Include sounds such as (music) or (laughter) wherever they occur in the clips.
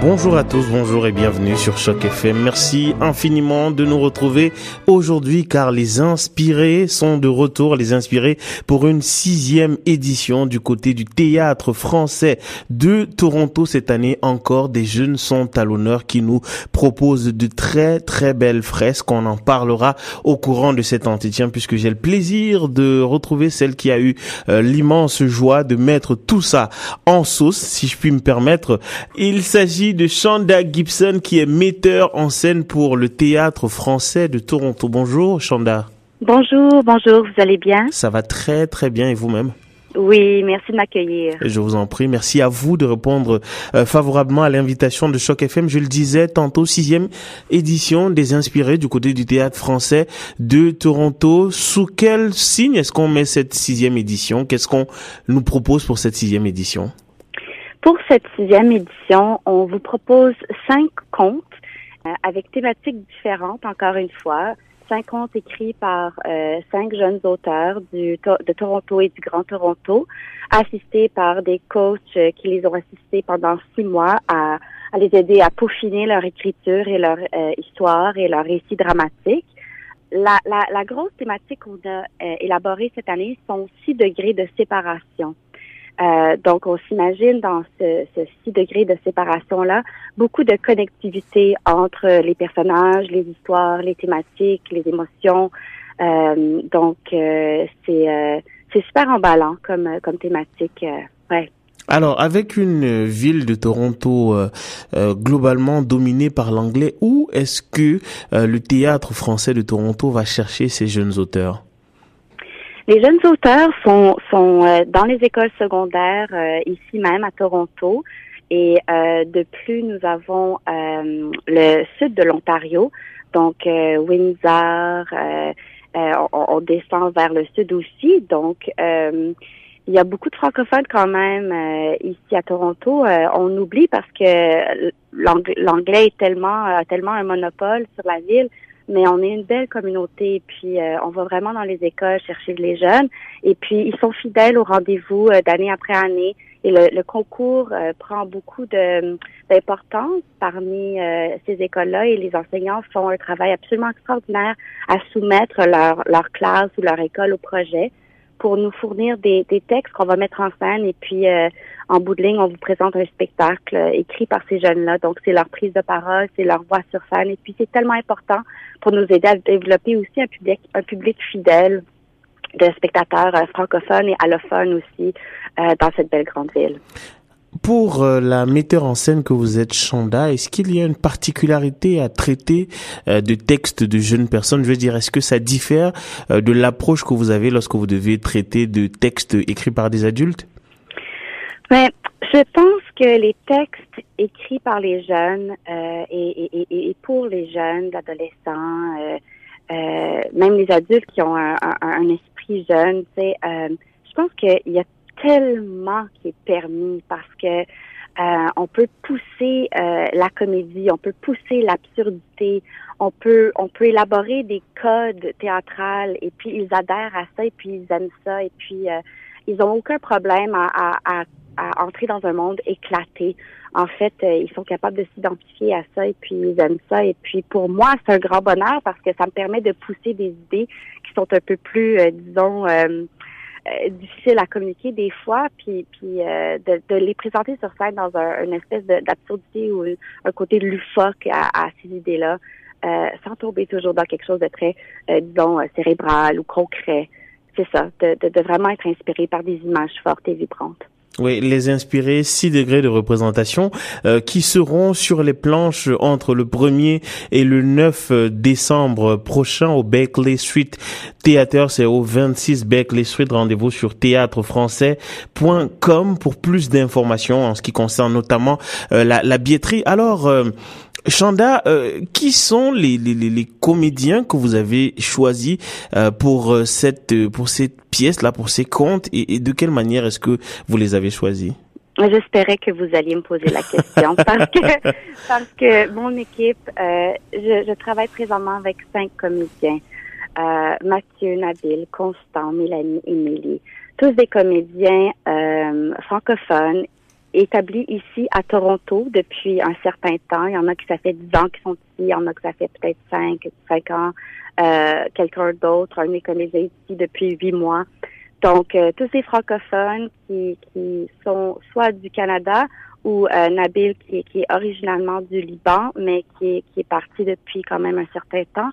Bonjour à tous, bonjour et bienvenue sur Choc FM. Merci infiniment de nous retrouver aujourd'hui car les inspirés sont de retour, les inspirés pour une sixième édition du côté du théâtre français de Toronto cette année. Encore des jeunes sont à l'honneur qui nous proposent de très très belles fresques. On en parlera au courant de cet entretien puisque j'ai le plaisir de retrouver celle qui a eu euh, l'immense joie de mettre tout ça en sauce, si je puis me permettre. Il s'agit de Chanda Gibson qui est metteur en scène pour le théâtre français de Toronto. Bonjour Chanda. Bonjour, bonjour, vous allez bien? Ça va très très bien et vous-même? Oui, merci de m'accueillir. Je vous en prie. Merci à vous de répondre euh, favorablement à l'invitation de Choc FM. Je le disais tantôt, sixième édition des Inspirés du côté du théâtre français de Toronto. Sous quel signe est-ce qu'on met cette sixième édition? Qu'est-ce qu'on nous propose pour cette sixième édition? Pour cette sixième édition, on vous propose cinq contes euh, avec thématiques différentes, encore une fois. Cinq contes écrits par euh, cinq jeunes auteurs du, de Toronto et du Grand Toronto, assistés par des coachs euh, qui les ont assistés pendant six mois à, à les aider à peaufiner leur écriture et leur histoire et leur récit dramatique. La, la, la grosse thématique qu'on a élaborée cette année sont six degrés de séparation. Euh, donc, on s'imagine dans ce, ce 6 degrés de séparation-là, beaucoup de connectivité entre les personnages, les histoires, les thématiques, les émotions. Euh, donc, euh, c'est euh, c'est super emballant comme, comme thématique. ouais. Alors, avec une ville de Toronto globalement dominée par l'anglais, où est-ce que le théâtre français de Toronto va chercher ces jeunes auteurs? Les jeunes auteurs sont, sont euh, dans les écoles secondaires euh, ici même à Toronto. Et euh, de plus, nous avons le sud de l'Ontario, donc Windsor. On, on, descend vers le sud aussi. Donc, il y a beaucoup de francophones quand même ici à Toronto. on oublie parce que l'anglais est tellement, tellement un monopole sur la ville mais on est une belle communauté puis euh, on va vraiment dans les écoles chercher les jeunes. Et puis ils sont fidèles au rendez-vous euh, d'année après année. Et le, concours euh, prend beaucoup d'importance parmi ces écoles-là. Et les enseignants font un travail absolument extraordinaire à soumettre leur leur classe ou leur école au projet pour nous fournir des, des textes qu'on va mettre en scène. Et puis euh, en bout de ligne, on vous présente un spectacle euh, écrit par ces jeunes-là. Donc, c'est leur prise de parole, c'est leur voix sur scène. Et puis, c'est tellement important pour nous aider à développer aussi un public, un public fidèle de spectateurs euh, francophones et allophones aussi dans cette belle grande ville. Pour euh, la metteur en scène que vous êtes, Chanda, est-ce qu'il y a une particularité à traiter euh, de textes de jeunes personnes? Je veux dire, est-ce que ça diffère euh, de l'approche que vous avez lorsque vous devez traiter de textes écrits par des adultes? Mais je pense que les textes écrits par les jeunes et, et, et, pour les jeunes, adolescents, même les adultes qui ont un, un, un esprit jeune, tu sais, je pense qu'il y a tellement qui est permis parce que euh, on peut pousser euh, la comédie, on peut pousser l'absurdité, on peut on peut élaborer des codes théâtrales et puis ils adhèrent à ça et puis ils aiment ça et puis euh, ils ont aucun problème à, à, à, entrer dans un monde éclaté. En fait, ils sont capables de s'identifier à ça et puis ils aiment ça et puis pour moi c'est un grand bonheur parce que ça me permet de pousser des idées qui sont un peu plus disons euh, difficile à communiquer des fois, puis, euh, de, de, les présenter sur scène dans un, une espèce d'absurdité ou un côté loufoque à, à ces idées-là, euh, sans tomber toujours dans quelque chose de très, disons, cérébral ou concret. C'est ça, de, de, de vraiment être inspiré par des images fortes et vibrantes. Oui, les inspirer 6 degrés de représentation euh, qui seront sur les planches entre le 1er et le 9 décembre prochain au Berkeley Street Theater. C'est au 26 Berkeley Street. Rendez-vous sur théâtrefrançais.com pour plus d'informations en ce qui concerne notamment euh, la, la billetterie. Alors, euh, Chanda, euh, qui sont les, les, les, comédiens que vous avez choisis euh, pour euh, cette pour cette pièce là, pour ces contes, et, de quelle manière est-ce que vous les avez choisis? J'espérais que vous alliez me poser la question (laughs) parce que parce que mon équipe, je, je, travaille présentement avec cinq comédiens. Mathieu, Nabil, Constant, Mélanie, Émilie. Tous des comédiens francophones établis ici à Toronto depuis un certain temps. Il y en a qui ça fait 10 ans qui sont ici, il y en a qui ça fait peut-être 5, 5 ans. Euh, quelqu'un d'autre, un comédiens ici depuis 8 mois. Donc, euh, tous ces francophones qui, qui sont soit du Canada ou euh, Nabil qui, qui, est originalement du Liban, mais qui qui est parti depuis quand même un certain temps.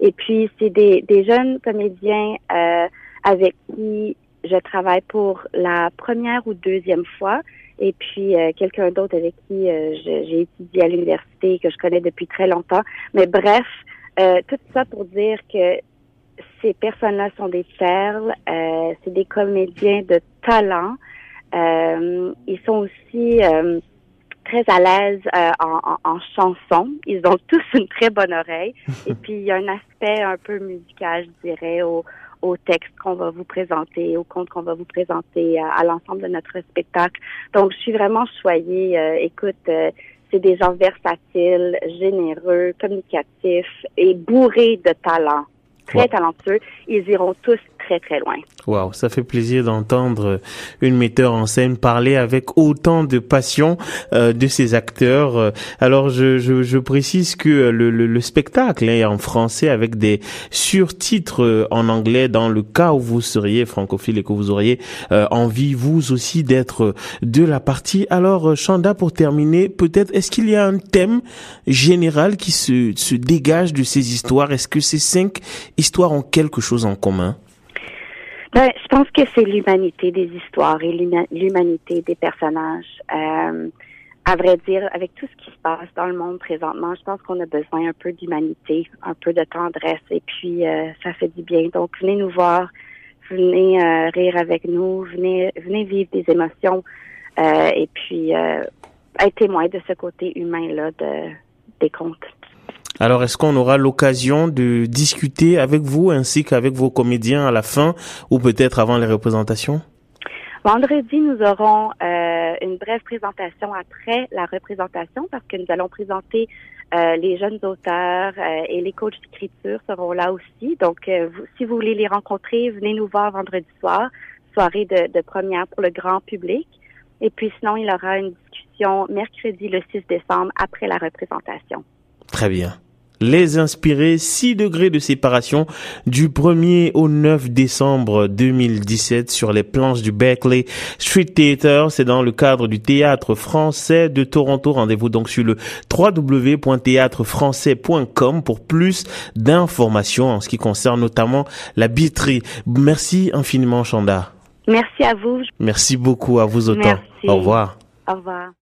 Et puis, c'est des, des jeunes comédiens euh, avec qui je travaille pour la première ou deuxième fois. Et puis, euh, quelqu'un d'autre avec qui euh, j'ai étudié à l'université, que je connais depuis très longtemps. Mais bref, euh, tout ça pour dire que ces personnes-là sont des perles, c'est des comédiens de talent. ils sont aussi très à l'aise en, en, en, chanson. Ils ont (laughs) tous une très bonne oreille. Et (laughs) puis, il y a un aspect un peu musical, je dirais, au, au texte qu'on va vous présenter, au conte qu'on va vous présenter, à, à l'ensemble de notre spectacle. Donc, je suis vraiment choyée. Euh, écoute, euh, c'est des gens versatiles, généreux, communicatifs et bourrés de talent très talentueux. Ils iront tous Waouh, ça fait plaisir d'entendre une metteur en scène parler avec autant de passion euh, de ses acteurs. Alors, je, je, je précise que le, le, le, spectacle est en français avec des surtitres en anglais dans le cas où vous seriez francophile et que vous auriez euh, envie, vous aussi, d'être de la partie. Alors, Chanda, pour terminer, peut-être, est-ce qu'il y a un thème général qui se, se dégage de ces histoires? Est-ce que ces cinq histoires ont quelque chose en commun? Ben, je pense que c'est l'humanité des histoires et l'humanité des personnages. Euh, à vrai dire, avec tout ce qui se passe dans le monde présentement, je pense qu'on a besoin un peu d'humanité, un peu de tendresse, et puis euh, ça fait du bien. Donc, venez nous voir, venez euh, rire avec nous, venez, venez vivre des émotions, euh, et puis être témoin de ce côté humain-là de, des contes. Alors, est-ce qu'on aura l'occasion de discuter avec vous ainsi qu'avec vos comédiens à la fin ou peut-être avant les représentations? Vendredi, nous aurons euh, une brève présentation après la représentation parce que nous allons présenter euh, les jeunes auteurs euh, et les coachs d'écriture seront là aussi. Donc, euh, vous, si vous voulez les rencontrer, venez nous voir vendredi soir, soirée de, de première pour le grand public. Et puis sinon, il y aura une discussion mercredi le 6 décembre après la représentation. Très bien les inspirer 6 degrés de séparation du 1er au 9 décembre 2017 sur les planches du Berkeley Street Theatre. C'est dans le cadre du théâtre français de Toronto. Rendez-vous donc sur le www.théâtrefrançais.com pour plus d'informations en ce qui concerne notamment la billetterie. Merci infiniment Chanda. Merci à vous. Merci beaucoup à vous autant. Merci. Au revoir. Au revoir.